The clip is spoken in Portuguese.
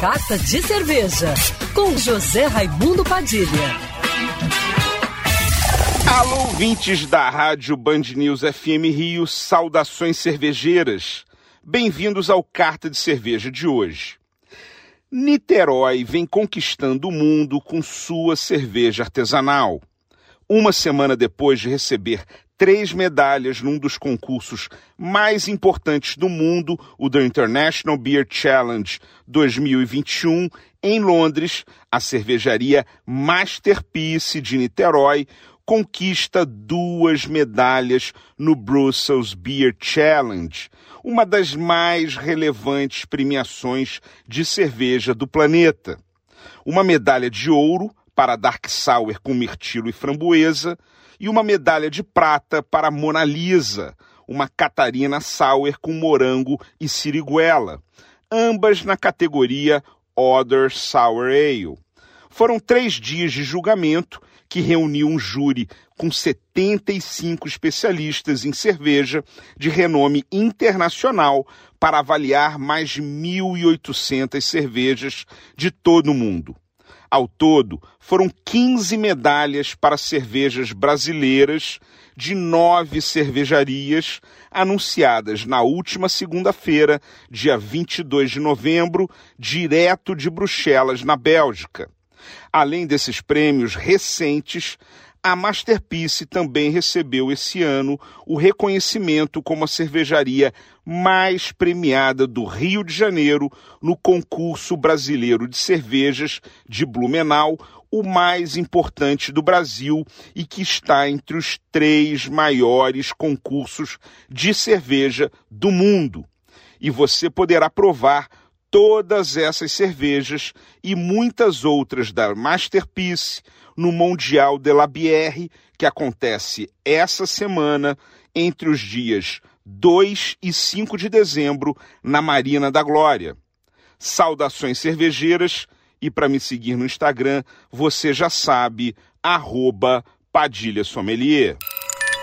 Carta de Cerveja, com José Raimundo Padilha. Alô, ouvintes da Rádio Band News FM Rio, saudações cervejeiras. Bem-vindos ao Carta de Cerveja de hoje. Niterói vem conquistando o mundo com sua cerveja artesanal. Uma semana depois de receber três medalhas num dos concursos mais importantes do mundo, o The International Beer Challenge 2021, em Londres, a cervejaria Masterpiece de Niterói conquista duas medalhas no Brussels Beer Challenge, uma das mais relevantes premiações de cerveja do planeta. Uma medalha de ouro para Dark Sour com mirtilo e framboesa e uma medalha de prata para Mona Lisa, uma Catarina Sour com morango e siriguela, ambas na categoria Other Sour Ale. Foram três dias de julgamento que reuniu um júri com 75 especialistas em cerveja de renome internacional para avaliar mais de 1.800 cervejas de todo o mundo. Ao todo, foram 15 medalhas para cervejas brasileiras de nove cervejarias anunciadas na última segunda-feira, dia 22 de novembro, direto de Bruxelas, na Bélgica. Além desses prêmios recentes, a Masterpiece também recebeu esse ano o reconhecimento como a cervejaria mais premiada do Rio de Janeiro no concurso brasileiro de cervejas de Blumenau, o mais importante do Brasil e que está entre os três maiores concursos de cerveja do mundo. E você poderá provar todas essas cervejas e muitas outras da Masterpiece no Mundial de la Bière, que acontece essa semana entre os dias 2 e 5 de dezembro na Marina da Glória. Saudações cervejeiras e para me seguir no Instagram, você já sabe, arroba Padilha Sommelier.